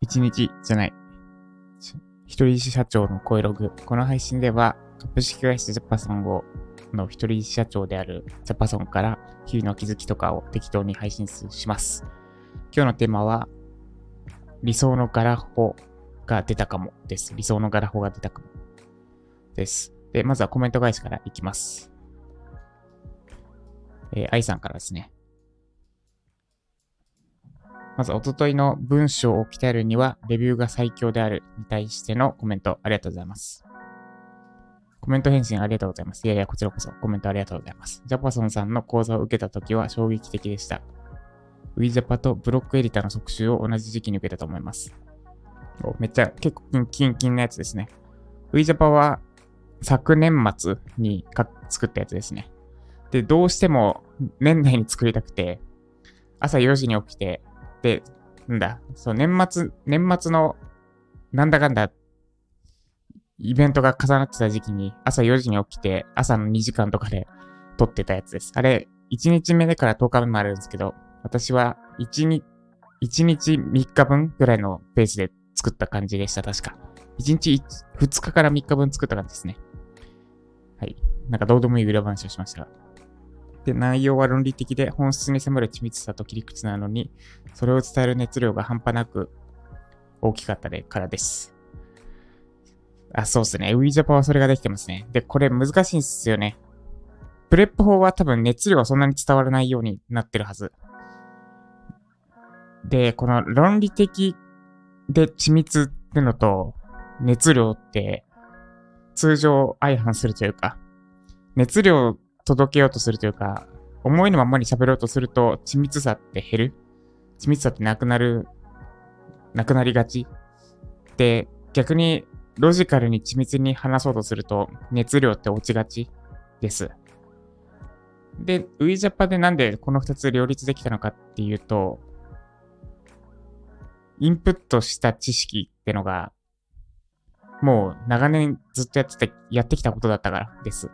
一日じゃない。一人社長の声ログ。この配信では、株式会社ジャパソンをの一人社長であるジャパソンから日々の気づきとかを適当に配信します。今日のテーマは、理想のガラホが出たかもです。理想のガラホが出たかもです。で、まずはコメント返しからいきます。えー、愛さんからですね。まず、おとといの文章を鍛えるには、レビューが最強であるに対してのコメント、ありがとうございます。コメント返信ありがとうございます。いやいや、こちらこそコメントありがとうございます。ジャパソンさんの講座を受けたときは衝撃的でした。ウィジャパとブロックエディターの特集を同じ時期に受けたと思います。めっちゃ結構キンキンなやつですね。ウィジャパは昨年末に作ったやつですね。で、どうしても年内に作りたくて、朝4時に起きて、で、なんだ、そう、年末、年末のなんだかんだイベントが重なってた時期に朝4時に起きて朝の2時間とかで撮ってたやつです。あれ、1日目でから10日目もあるんですけど、私は1日、1日3日分ぐらいのペースで作った感じでした、確か。1日 2, 日から3日分作った感じですね。はい。なんかどうでもいい裏話をしました。で、内容は論理的で本質に迫る緻密さと切り口なのに、それを伝える熱量が半端なく大きかったでからです。あ、そうっすね。ウィジャパはそれができてますね。で、これ難しいんですよね。プレップ法は多分熱量はそんなに伝わらないようになってるはず。で、この論理的で緻密ってのと熱量って通常相反するというか、熱量を届けようとするというか、思いのままに喋ろうとすると緻密さって減る緻密さってなくなる、なくなりがち。で、逆にロジカルに緻密に話そうとすると熱量って落ちがちです。で、ウィジャパでなんでこの2つ両立できたのかっていうと、インプットした知識ってのが、もう長年ずっとやってて、やってきたことだったからです。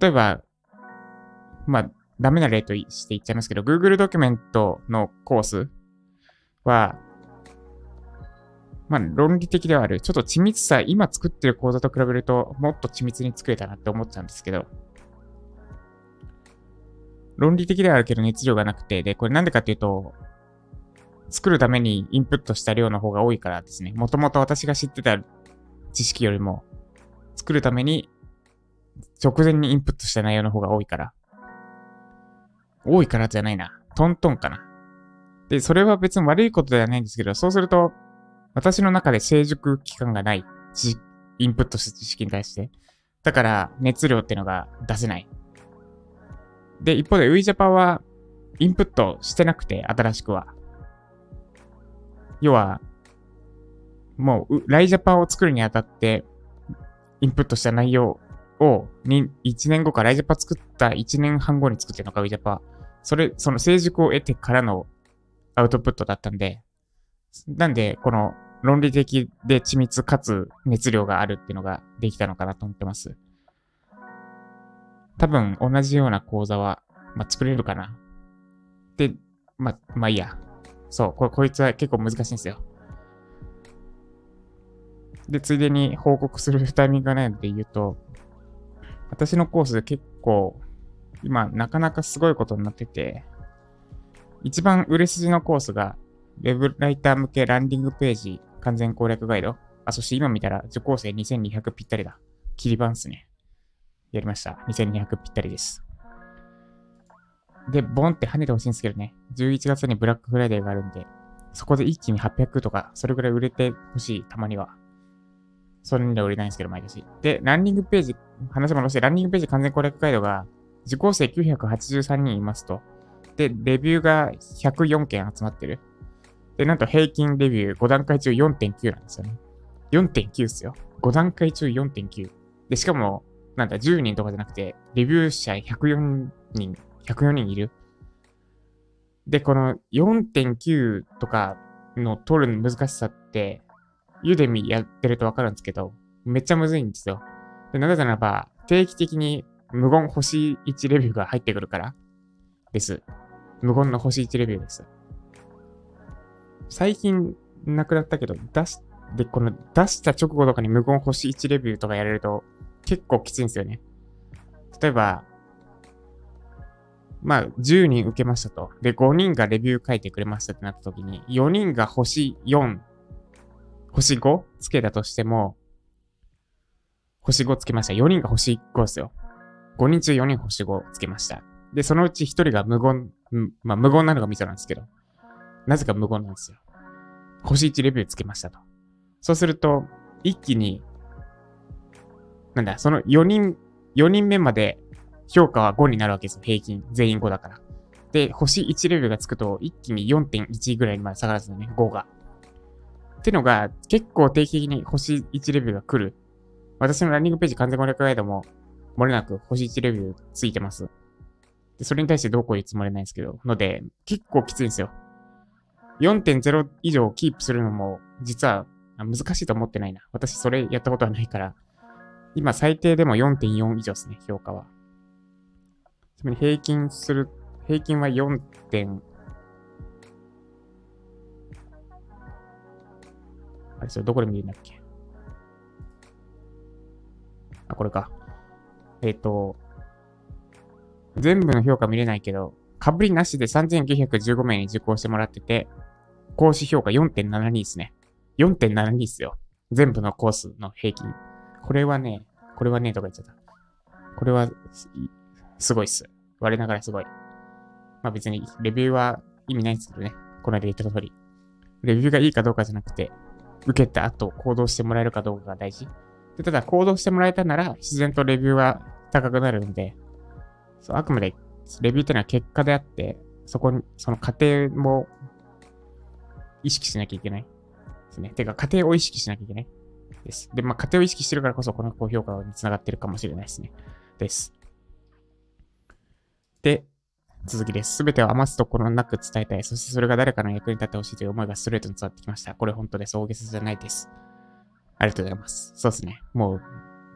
例えば、まあ、ダメな例として言っちゃいますけど、Google ドキュメントのコースは、まあ、論理的ではある。ちょっと緻密さ、今作ってる講座と比べると、もっと緻密に作れたなって思っちゃうんですけど、論理的ではあるけど熱量がなくて、で、これなんでかっていうと、作るためにインプットした量の方が多いからですね。もともと私が知ってた知識よりも、作るために直前にインプットした内容の方が多いから。多いからじゃないな。トントンかな。で、それは別に悪いことではないんですけど、そうすると、私の中で成熟期間がない。インプットした知識に対して。だから、熱量っていうのが出せない。で、一方で、ウィジャパは、インプットしてなくて、新しくは。要は、もう、ライジャパを作るにあたって、インプットした内容を、1年後か、ライジャパ作った1年半後に作ってるのか、ウィジャパ。それ、その成熟を得てからのアウトプットだったんで、なんで、この論理的で緻密かつ熱量があるっていうのができたのかなと思ってます。多分同じような講座は、まあ、作れるかな。で、ま、まあいいや。そう、ここいつは結構難しいんですよ。で、ついでに報告するタイミングがないので言うと、私のコースで結構、今、なかなかすごいことになってて、一番売れ筋のコースが、ウェブライター向けランディングページ完全攻略ガイド。あ、そして今見たら受講生2200ぴったりだ。切り番っすね。やりました。2200ぴったりです。で、ボンって跳ねてほしいんですけどね。11月にブラックフライデーがあるんで、そこで一気に800とか、それぐらい売れてほしい、たまには。それには売れないんですけど、毎年。で、ランニングページ、話戻して、ランニングページ完全攻略ガイドが、受講生983人いますと。で、レビューが104件集まってる。で、なんと平均レビュー5段階中4.9なんですよね。4.9っすよ。5段階中4.9。で、しかも、なんだ、10人とかじゃなくて、レビュー者104人、104人いる。で、この4.9とかの取るの難しさって、ユーデミやってるとわかるんですけど、めっちゃむずいんですよ。でなぜならば、定期的に無言星1レビューが入ってくるからです。無言の星1レビューです。最近なくなったけど、出し、で、この出した直後とかに無言星1レビューとかやれると結構きついんですよね。例えば、まあ、10人受けましたと。で、5人がレビュー書いてくれましたってなった時に、4人が星4、星 5? つけたとしても、星5つけました。4人が星5ですよ。5人中4人星5つけました。で、そのうち1人が無言、まあ無言なのがミソなんですけど、なぜか無言なんですよ。星1レビューつけましたと。そうすると、一気に、なんだ、その4人、4人目まで評価は5になるわけですよ。平均。全員5だから。で、星1レベルがつくと、一気に4.1ぐらいまで下がるんですね。5が。ってのが、結構定期的に星1レベルが来る。私のランニングページ完全攻略ガイドも、漏れなく星1レベルついてます。で、それに対してどうこう言うつもりないんですけど、ので、結構きついんですよ。4.0以上キープするのも、実は難しいと思ってないな。私それやったことはないから。今最低でも4.4以上ですね、評価は。つまり平均する、平均は4点、あれ、それどこで見るんだっけ？あ、これか。えっ、ー、と、全部の評価見れないけど、かぶりなしで3915名に受講してもらってて、講師評価4.72ですね。4.72ですよ。全部のコースの平均。これはね、これはね、とか言っちゃった。これは、すごいっす。我ながらすごい。まあ別にレビューは意味ないんですけどね。この間言った通り。レビューがいいかどうかじゃなくて、受けた後行動してもらえるかどうかが大事。でただ行動してもらえたなら自然とレビューは高くなるので、そうあくまでレビューってのは結果であって、そこに、その過程も意識しなきゃいけないですね。てか、過程を意識しなきゃいけないです。で、まあ、過程を意識してるからこそ、この高評価につながってるかもしれないですね。です。で、続きです。すべてを余すところなく伝えたい。そしてそれが誰かの役に立ってほしいという思いがストレートに伝わってきました。これ本当です。大げさじゃないです。ありがとうございます。そうですね。もう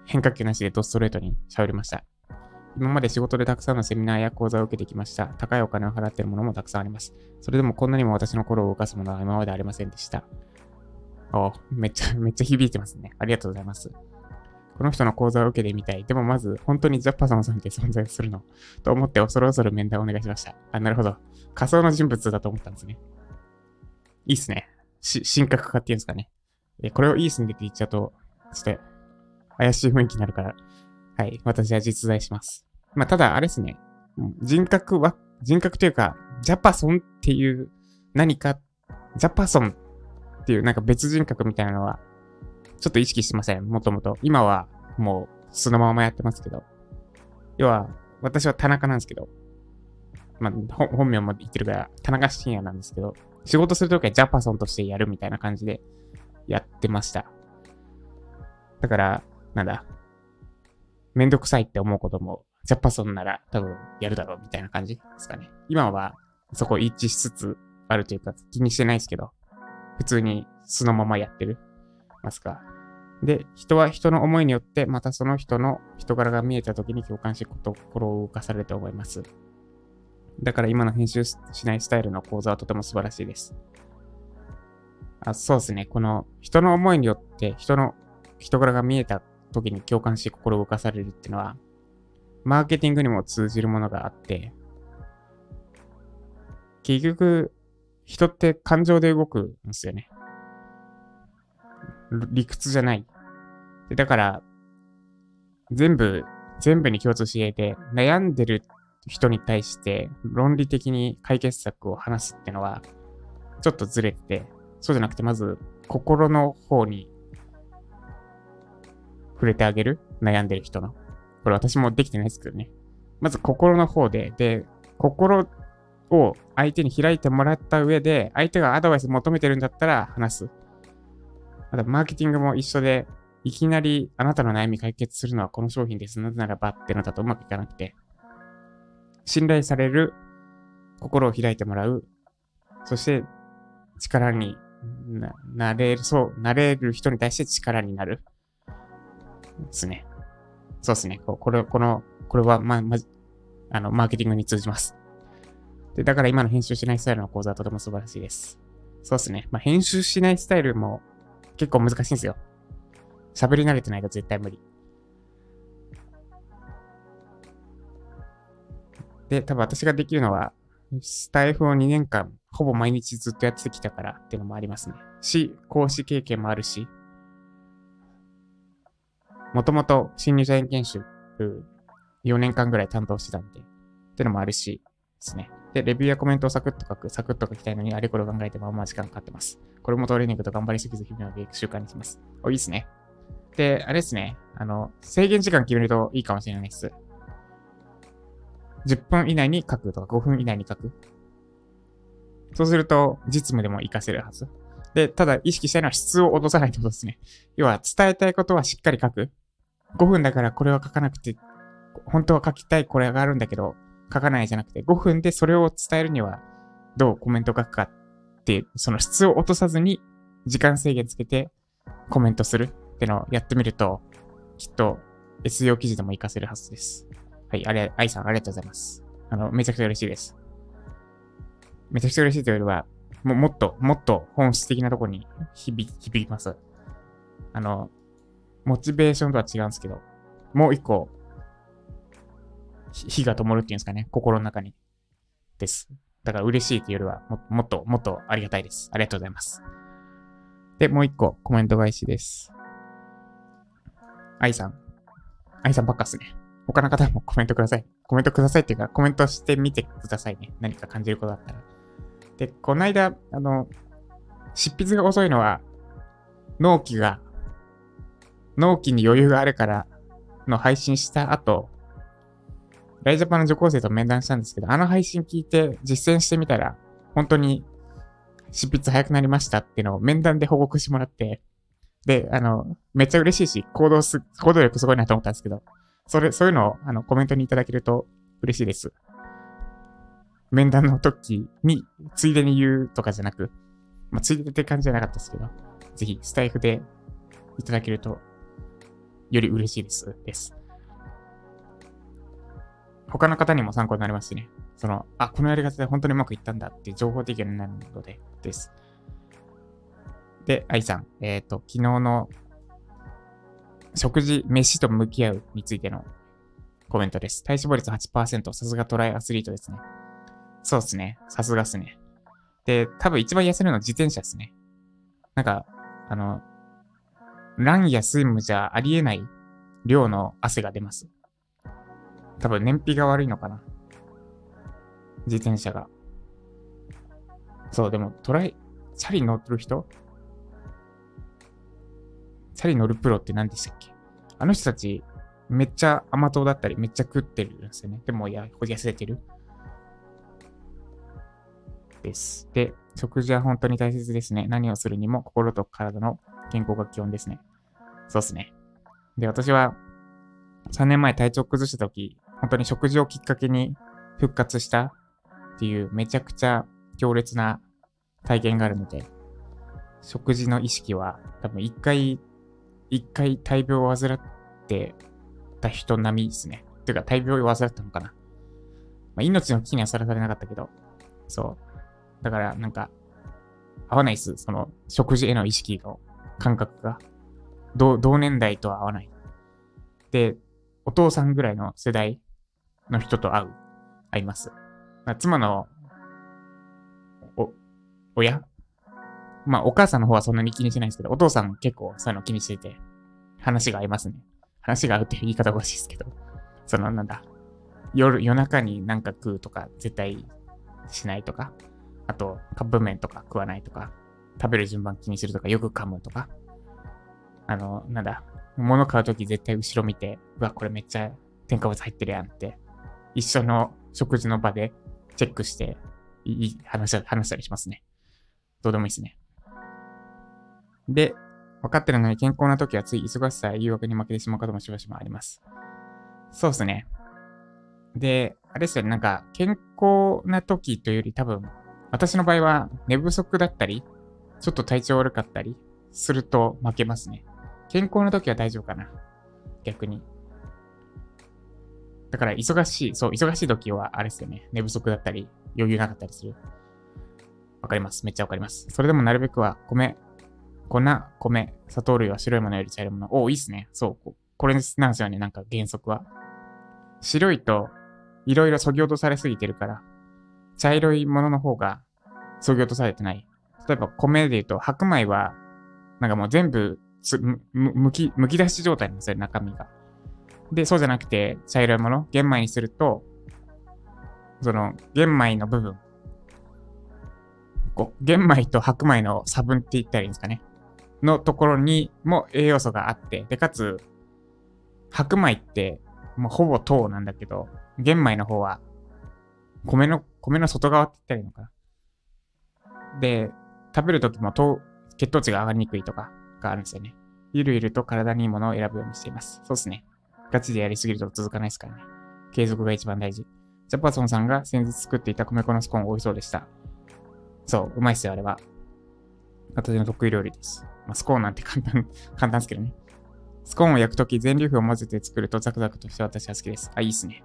変化球なしでドストレートに喋りました。今まで仕事でたくさんのセミナーや講座を受けてきました。高いお金を払っているものもたくさんあります。それでもこんなにも私の心を動かすものは今までありませんでした。おめっちゃ、めっちゃ響いてますね。ありがとうございます。この人の講座を受けてみたい。でもまず、本当にジャッパソンさんって存在するのと思って恐る恐る面談をお願いしました。あ、なるほど。仮想の人物だと思ったんですね。いいっすね。し、神格化っていうんですかね。え、これをいいっすねって言っちゃうと、ちょっと、怪しい雰囲気になるから、はい、私は実在します。まあ、ただ、あれですね。人格は、人格というか、ジャパソンっていう何か、ジャパソンっていうなんか別人格みたいなのはちょっと意識してません。もともと。今はもうそのままやってますけど。要は、私は田中なんですけど、まあ、本名も言ってるから、田中深也なんですけど、仕事するときはジャパソンとしてやるみたいな感じでやってました。だから、なんだ、めんどくさいって思うことも、ジャパソンなら多分やるだろうみたいな感じですかね。今はそこ一致しつつあるというか気にしてないですけど、普通にそのままやってる。ますか？で、人は人の思いによって、またその人の人柄が見えた時に共感し、心を動かされると思います。だから今の編集しないスタイルの講座はとても素晴らしいです。あそうですね。この人の思いによって人の人柄が見えた時に共感し心を動かされるっていうのは、マーケティングにも通じるものがあって、結局、人って感情で動くんですよね。理屈じゃない。でだから、全部、全部に共通していて、悩んでる人に対して論理的に解決策を話すってのは、ちょっとずれてて、そうじゃなくて、まず、心の方に触れてあげる悩んでる人の。これ私もできてないですけどね。まず心の方で、で、心を相手に開いてもらった上で、相手がアドバイス求めてるんだったら話す。またマーケティングも一緒で、いきなりあなたの悩み解決するのはこの商品です。なぜならばってのだとうまくいかなくて、信頼される心を開いてもらう。そして力になれる、そう、なれる人に対して力になる。ですね。そうですね。これ、この、これは、ま、ま、あの、マーケティングに通じます。で、だから今の編集しないスタイルの講座はとても素晴らしいです。そうですね。まあ、編集しないスタイルも結構難しいんですよ。喋り慣れてないと絶対無理。で、多分私ができるのは、スタイフを2年間、ほぼ毎日ずっとやってきたからっていうのもありますね。し、講師経験もあるし、もともと新入社員研修4年間ぐらい担当してたんで、っていうのもあるしですね。で、レビューやコメントをサクッと書く、サクッと書きたいのに、あれこれ考えてまあま時間かかってます。これもトレーニングと頑張りすぎず日々の習慣にします。お、いいっすね。で、あれですね。あの、制限時間決めるといいかもしれないです。10分以内に書くとか5分以内に書く。そうすると、実務でも活かせるはず。で、ただ意識したいのは質を落とさないってことですね。要は、伝えたいことはしっかり書く。5分だからこれは書かなくて、本当は書きたいこれがあるんだけど、書かないじゃなくて、5分でそれを伝えるには、どうコメント書くかって、その質を落とさずに、時間制限つけてコメントするってのをやってみると、きっと SEO 記事でも活かせるはずです。はい、あれ、愛さんありがとうございます。あの、めちゃくちゃ嬉しいです。めちゃくちゃ嬉しいというよりは、ももっと、もっと本質的なところに響響きます。あの、モチベーションとは違うんですけど、もう一個、火が灯るっていうんですかね、心の中に。です。だから嬉しいっていうよりはも、もっと、もっとありがたいです。ありがとうございます。で、もう一個、コメント返しです。愛さん。愛さんばっかっすね。他の方もコメントください。コメントくださいっていうか、コメントしてみてくださいね。何か感じることだったら。で、この間、あの、執筆が遅いのは、納期が、納期に余裕があるからの配信した後、ライジャパンの受講生と面談したんですけど、あの配信聞いて実践してみたら、本当に執筆早くなりましたっていうのを面談で報告してもらって、で、あの、めっちゃ嬉しいし、行動す、行動力すごいなと思ったんですけど、それ、そういうのを、あの、コメントにいただけると嬉しいです。面談の時に、ついでに言うとかじゃなく、まあ、ついでって感じじゃなかったですけど、ぜひ、スタイフでいただけると、より嬉しいです。です。他の方にも参考になりますしね。その、あ、このやり方で本当にうまくいったんだっていう情報提供になるので、です。で、愛さん、えっ、ー、と、昨日の食事、飯と向き合うについてのコメントです。体脂肪率8%。さすがトライアスリートですね。そうですね。さすがっすね。で、多分一番痩せるのは自転車ですね。なんか、あの、ランやスイムじゃありえない量の汗が出ます。多分燃費が悪いのかな。自転車が。そう、でもトライ、チャリ乗ってる人？チャリ乗るプロって何でしたっけ？あの人たち、めっちゃ甘党だったり、めっちゃ食ってるんですよね。でも、いや、痩せてる。です。で、食事は本当に大切ですね。何をするにも心と体の健康が基本ですね。そうっすね。で、私は3年前体調崩した時、本当に食事をきっかけに復活したっていうめちゃくちゃ強烈な体験があるので、食事の意識は多分一回一回大病を患ってた人並みですね。ていうか大病を患ったのかな。まあ、命の危機にはさらされなかったけど、そう。だからなんか、合わないっす。その、食事への意識の感覚が。同年代とは合わない。で、お父さんぐらいの世代の人と会う、会います。まあ、妻の、お、親？まあ、お母さんの方はそんなに気にしないんですけど、お父さん結構そういうの気にしてて、話が合いますね。話が合うっていう言い方が欲しいですけど、その、なんだ、夜、夜中になんか食うとか、絶対しないとか、あと、カップ麺とか食わないとか、食べる順番気にするとか、よく噛むとか、あの、なんだ、物買うとき絶対後ろ見て、うわ、これめっちゃ添加物入ってるやんって、一緒の食事の場でチェックして、いい話話したりしますね。どうでもいいですね。で、分かってるのに健康な時はつい忙しさや誘惑に負けてしまうこともしばしばあります。そうですね。で、あれですよね、なんか健康な時というより多分、私の場合は寝不足だったり、ちょっと体調悪かったりすると負けますね。健康な時は大丈夫かな。逆に。だから忙しい、そう、忙しい時はあれですよね。寝不足だったり、余裕なかったりする。わかります。めっちゃわかります。それでもなるべくは米、粉、米、砂糖類は白いものより茶色いもの。おいいっすね。そう。これなんですよね。なんか原則は。白いと、いろいろ削ぎ落とされすぎてるから、茶色いものの方が削ぎ落とされてない。例えば米で言うと、白米は、なんかもう全部む、むき、むき出し状態なんですよ、中身が。で、そうじゃなくて、茶色いもの、玄米にすると、その、玄米の部分、こう、玄米と白米の差分って言ったらいいんですかね。のところにも栄養素があって、で、かつ、白米って、もうほぼ糖なんだけど、玄米の方は、米の、米の外側って言ったらいいのかな。で、食べるときも糖、血糖値が上がりにくいとかがあるんですよね。ゆるゆると体にいいものを選ぶようにしています。そうですね。ガチでやりすぎると続かないですからね。継続が一番大事。ジャパソンさんが先日作っていた米粉のスコーン美味しそうでした。そう、うまいっすよ、あれは。私の得意料理です。まあ、スコーンなんて簡単、簡単ですけどね。スコーンを焼くとき全粒粉を混ぜて作るとザクザクとして私は好きです。あ、いいっすね。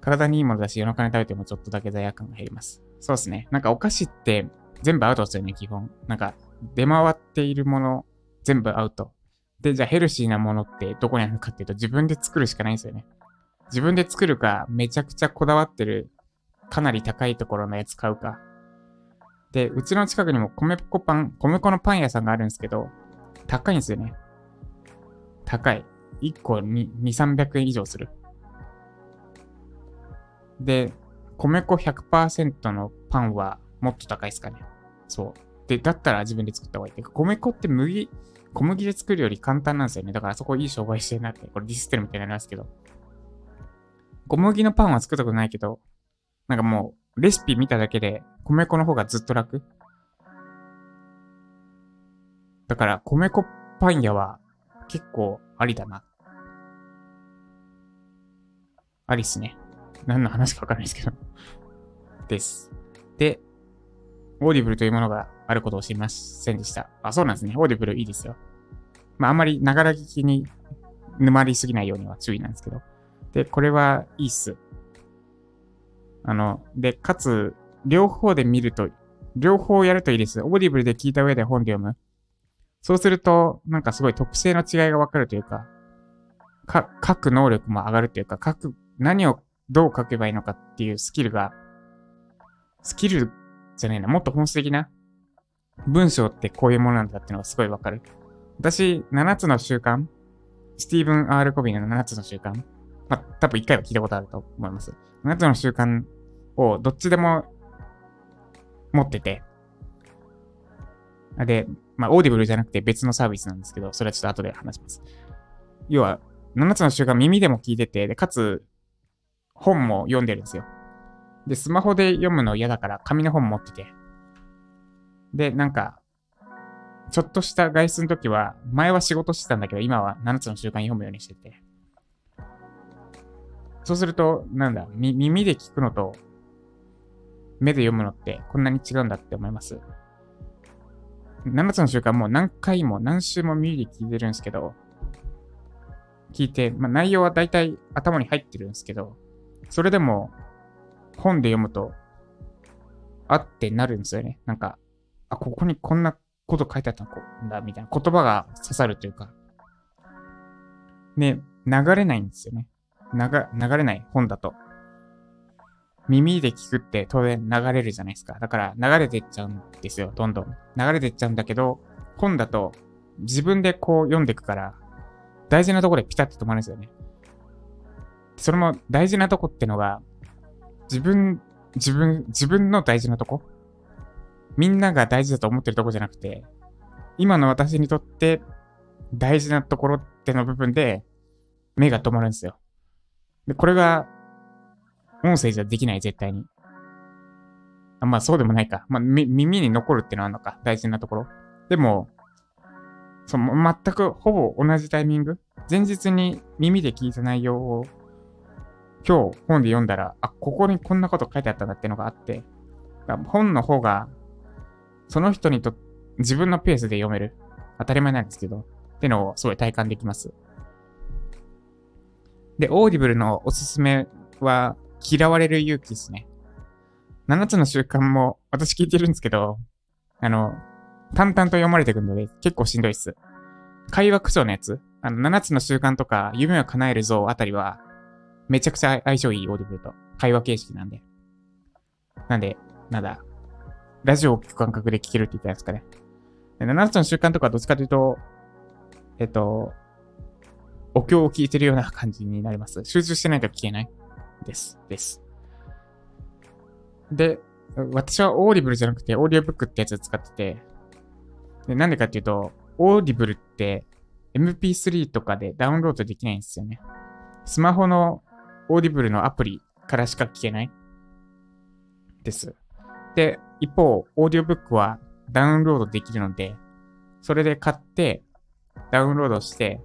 体にいいものだし、夜中に食べてもちょっとだけ罪悪感が減ります。そうですね。なんかお菓子って全部アウトですよね、基本。なんか出回っているもの全部アウト。で、じゃあヘルシーなものってどこにあるかっていうと自分で作るしかないんですよね。自分で作るか、めちゃくちゃこだわってる、かなり高いところのやつ買うか。で、うちの近くにも米粉パン、米粉のパン屋さんがあるんですけど、高いんですよね。高い。1個に2、300円以上する。で、米粉100%のパンはもっと高いですかね。そう。で、だったら自分で作った方がいい。米粉って麦、小麦で作るより簡単なんですよね。だからそこいい商売してるなって。これディスってるみたいになりますけど。小麦のパンは作ったことないけど、なんかもう、レシピ見ただけで、米粉の方がずっと楽。だから、米粉パン屋は結構ありだな。ありっすね。何の話かわかんないですけどです。で、オーディブルというものがあることを知りませんでした。あ、そうなんですね。オーディブルいいですよ。まあ、あんまりながら聞きに沼りすぎないようには注意なんですけど。で、これはいいっす。あの、で、かつ、両方で見ると、両方やるといいです。オーディブルで聞いた上で本で読む。そうすると、なんかすごい特性の違いがわかるというか、か、書く能力も上がるというか、書く、何をどう書けばいいのかっていうスキルが、スキルじゃないな、もっと本質的な文章ってこういうものなんだっていうのがすごいわかる。私、7つの習慣スティーブン・アール・コビーの7つの習慣まあ、多分1回は聞いたことあると思います。7つの習慣をどっちでも持ってて、で、まあ、オーディブルじゃなくて別のサービスなんですけど、それはちょっと後で話します。要は、7つの習慣耳でも聞いてて、で、かつ、本も読んでるんですよ。で、スマホで読むの嫌だから紙の本持ってて。で、なんか、ちょっとした外出の時は、前は仕事してたんだけど、今は7つの習慣読むようにしてて。そうすると、なんだ、耳で聞くのと、目で読むのってこんなに違うんだって思います。7つの習慣もう何回も何週も耳で聞いてるんですけど、聞いて、まあ、内容は大体頭に入ってるんですけど、それでも本で読むと、あってなるんですよね。なんか、あ、ここにこんなこと書いてあったんだ、みたいな言葉が刺さるというか。ね、流れないんですよね。流、流れない本だと。耳で聞くって当然流れるじゃないですか。だから流れてっちゃうんですよ、どんどん。流れてっちゃうんだけど、本だと自分でこう読んでいくから、大事なとこでピタッと止まるんですよね。それも大事なとこってのが、自分、自分、自分の大事なとこみんなが大事だと思ってるとこじゃなくて、今の私にとって大事なところっての部分で目が止まるんですよ。で、これが音声じゃできない、絶対に。あまあそうでもないか。まあ耳に残るってのはあるのか。大事なところ。でも、その全くほぼ同じタイミング。前日に耳で聞いた内容を今日本で読んだら、あ、ここにこんなこと書いてあったんだってのがあって、本の方が、その人にと、自分のペースで読める。当たり前なんですけど、ってのをすごい体感できます。で、オーディブルのおすすめは、嫌われる勇気ですね。7つの習慣も私聞いてるんですけど、あの、淡々と読まれてくるので結構しんどいっす。会話口調のやつ、あの、7つの習慣とか、夢を叶えるゾウあたりは、めちゃくちゃ相性いいオーディブルと。会話形式なんで。なんで、なんだ、ラジオを聞く感覚で聞けるって言ったやつかね。7つの習慣とかどっちかというと、えっと、お経を聞いてるような感じになります。集中してないと聞けないです。です。で、私はオーディブルじゃなくてオーディオブックってやつを使ってて、でなんでかっていうと、オーディブルって MP3 とかでダウンロードできないんですよね。スマホのオーディブルのアプリからしか聞けないです。で、一方、オーディオブックはダウンロードできるので、それで買って、ダウンロードして、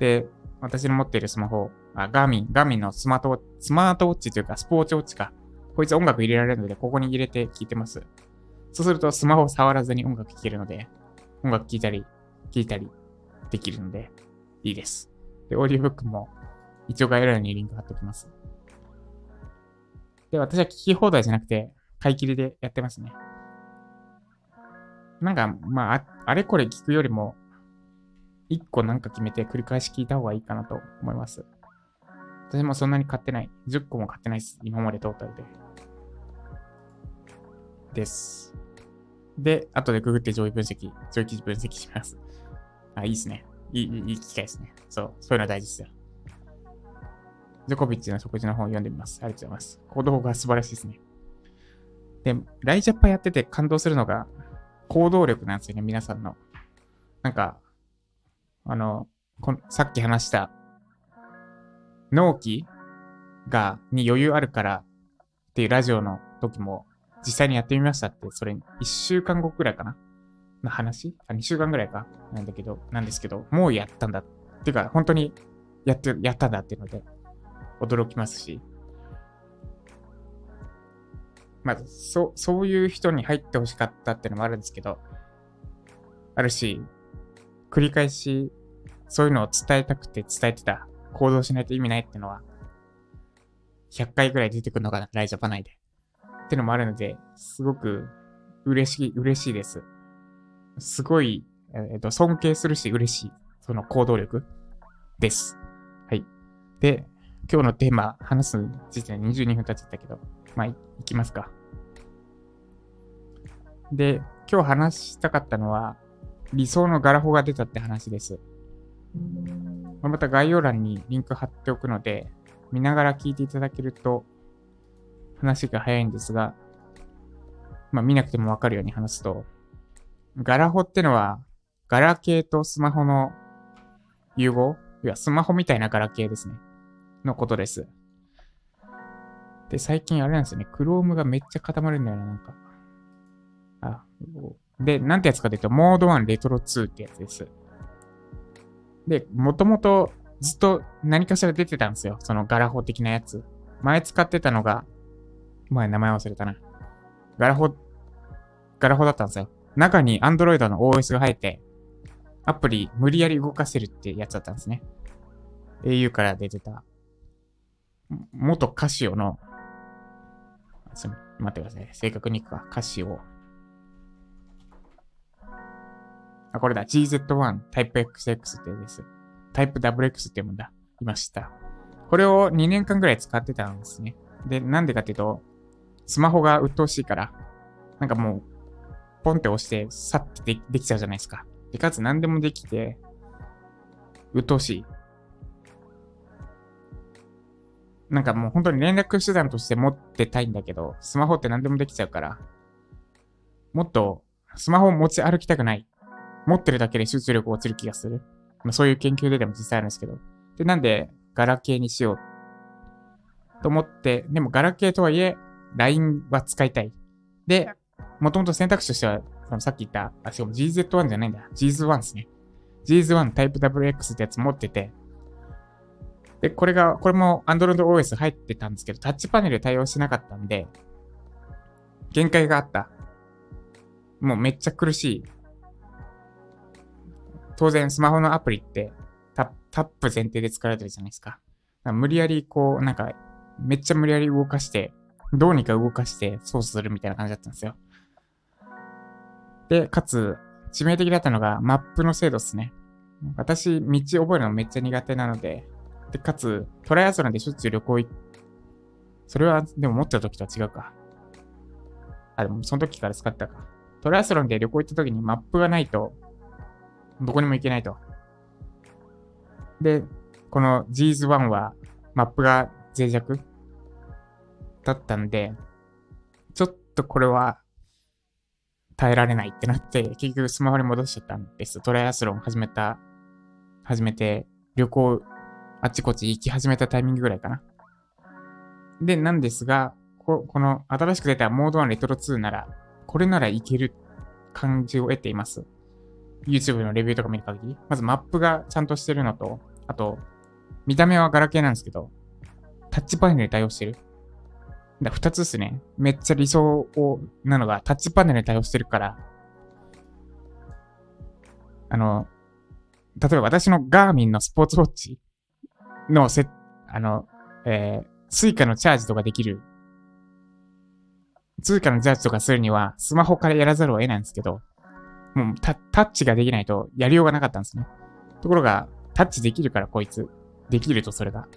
で、私の持っているスマホ、あガーミン、ガーミンのスマートウォッチ、スマートウォッチというかスポーツウォッチか。こいつ音楽入れられるので、ここに入れて聴いてます。そうするとスマホを触らずに音楽聴けるので、音楽聴いたり、聴いたりできるので、いいです。で、オーディオブックも一応概要欄にリンク貼っておきます。で、私は聞き放題じゃなくて、買い切りでやってますね。なんか、まあ、あれこれ聞くよりも、一個なんか決めて繰り返し聞いた方がいいかなと思います。私もそんなに買ってない。10個も買ってないです。今までトータルで。です。で、後でググって上位分析、上位記事分析します。あ、いいですね。いい、いい機会ですね。そう、そういうのは大事ですよ。ジョコビッチの食事の本を読んでみます。ありがとうございます。行動が素晴らしいですね。で、ライジャパやってて感動するのが、行動力なんですよね、皆さんの。なんか、あの、こさっき話した、納期が、に余裕あるからっていうラジオの時も、実際にやってみましたって、それ、1週間後くらいかな？の話？あ、2週間ぐらいか？なんだけど、なんですけど、もうやったんだ。っていうか、本当にやって、やったんだっていうので、驚きますし、まあ、そ、そういう人に入ってほしかったってのもあるんですけど、あるし、繰り返し、そういうのを伝えたくて伝えてた、行動しないと意味ないってのは、100回ぐらい出てくるのかな、ライジャパ内で。ってのもあるので、すごく嬉しい、嬉しいです。すごい、えっ、ー、と、尊敬するし嬉しい、その行動力です。はい。で、今日のテーマ、話す時点で22分経っちゃったけど、まあ、いきますか。で、今日話したかったのは、理想のガラホが出たって話です。また概要欄にリンク貼っておくので、見ながら聞いていただけると話が早いんですが、まあ見なくてもわかるように話すと、ガラホってのは、ガラケーとスマホの融合？いや、スマホみたいなガラケーですね。のことです。で、最近あれなんですよね。Chrome がめっちゃ固まるんだよな、なんか。あ、で、なんてやつかというと、モード1レトロ2ってやつです。で、もともとずっと何かしら出てたんですよ。そのガラホ的なやつ。前使ってたのが、前名前忘れたな。ガラホ、ガラホだったんですよ。中に Android の OS が入って、アプリ無理やり動かせるってやつだったんですね。au から出てた、元カシオの待ってください。正確にいくか。歌詞を。あ、これだ。GZ1 タイプ XX ってやつです。タイプ WX って読むんだ。いました。これを2年間ぐらい使ってたんですね。で、なんでかっていうと、スマホが鬱陶しいから、なんかもう、ポンって押して、さってできちゃうじゃないですか。で、かつ何でもできて、鬱陶しい。なんかもう本当に連絡手段として持ってたいんだけど、スマホって何でもできちゃうから、もっとスマホを持ち歩きたくない。持ってるだけで集中力落ちる気がする。まあ、そういう研究ででも実際あるんですけど。で、なんでガラケーにしようと思って、でもガラケーとはいえ、LINE は使いたい。で、もともと選択肢としては、そのさっき言った、あ、しかも GZ1 じゃないんだ。GZ1 ですね。GZ1 タイプ WX ってやつ持ってて、で、これが、これも Android OS 入ってたんですけど、タッチパネル対応しなかったんで、限界があった。もうめっちゃ苦しい。当然、スマホのアプリってタップ前提で作られてるじゃないですか。無理やりこう、なんか、めっちゃ無理やり動かして、どうにか動かして操作するみたいな感じだったんですよ。で、かつ、致命的だったのがマップの精度ですね。私、道覚えるのめっちゃ苦手なので、で、かつ、トライアスロンでしょっちゅう旅行行それは、でも持ってた時とは違うか。あ、でもその時から使ったか。トライアスロンで旅行行った時にマップがないと、どこにも行けないと。で、この G's1 はマップが脆弱だったんで、ちょっとこれは耐えられないってなって、結局スマホに戻しちゃったんです。トライアスロン始めた、始めて、旅行、あっちこっち行き始めたタイミングぐらいかな。で、なんですが、ここの新しく出たモード1レトロ2なら、これならいける感じを得ています。YouTube のレビューとか見る限り。まずマップがちゃんとしてるのと、あと、見た目はガラケーなんですけど、タッチパネルに対応してる。だ二つですね。めっちゃ理想をなのが、タッチパネルに対応してるから、あの、例えば私のガーミンのスポーツウォッチのせ、あの、えー、スイカのチャージとかできる。スイカのチャージとかするには、スマホからやらざるを得ないんですけど、もうタタッチができないとやりようがなかったんですね。ところが、タッチできるからこいつ。できるとそれが。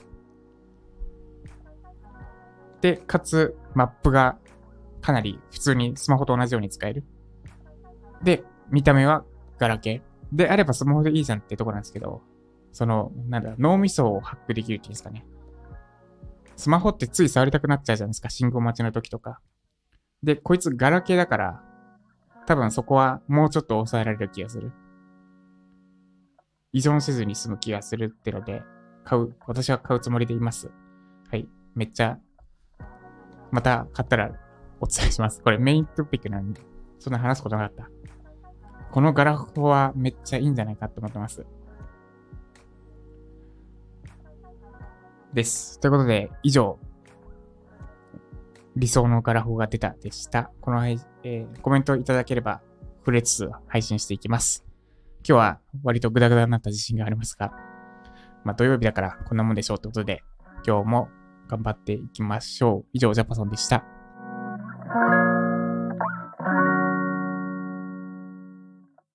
で、かつ、マップがかなり普通にスマホと同じように使える。で、見た目はガラケー。であればスマホでいいじゃんってとこなんですけど、その、なんだ、脳みそをハックできるっていうんですかね。スマホってつい触りたくなっちゃうじゃないですか、信号待ちの時とか。で、こいつガラケーだから、多分そこはもうちょっと抑えられる気がする。依存せずに済む気がするってので、買う、私は買うつもりでいます。はい。めっちゃ、また買ったらお伝えします。これメイントピックなんで、そんな話すことなかった。このガラフォはめっちゃいいんじゃないかと思ってます。です。ということで、以上、理想のガラフが出たでした。この、えーコメントいただければ、触れつつ配信していきます。今日は割とグダグダになった自信がありますが、まあ土曜日だからこんなもんでしょうってことで、今日も頑張っていきましょう。以上、ジャパソンでした。